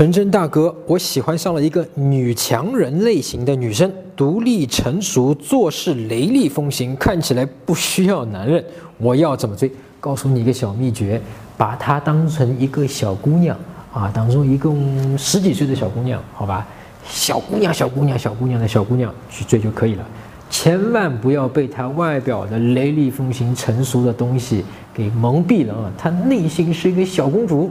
纯真大哥，我喜欢上了一个女强人类型的女生，独立成熟，做事雷厉风行，看起来不需要男人。我要怎么追？告诉你一个小秘诀，把她当成一个小姑娘啊，当中一共十几岁的小姑娘，好吧？小姑娘，小姑娘，小姑娘的小姑娘去追就可以了，千万不要被她外表的雷厉风行、成熟的东西给蒙蔽了啊！她内心是一个小公主。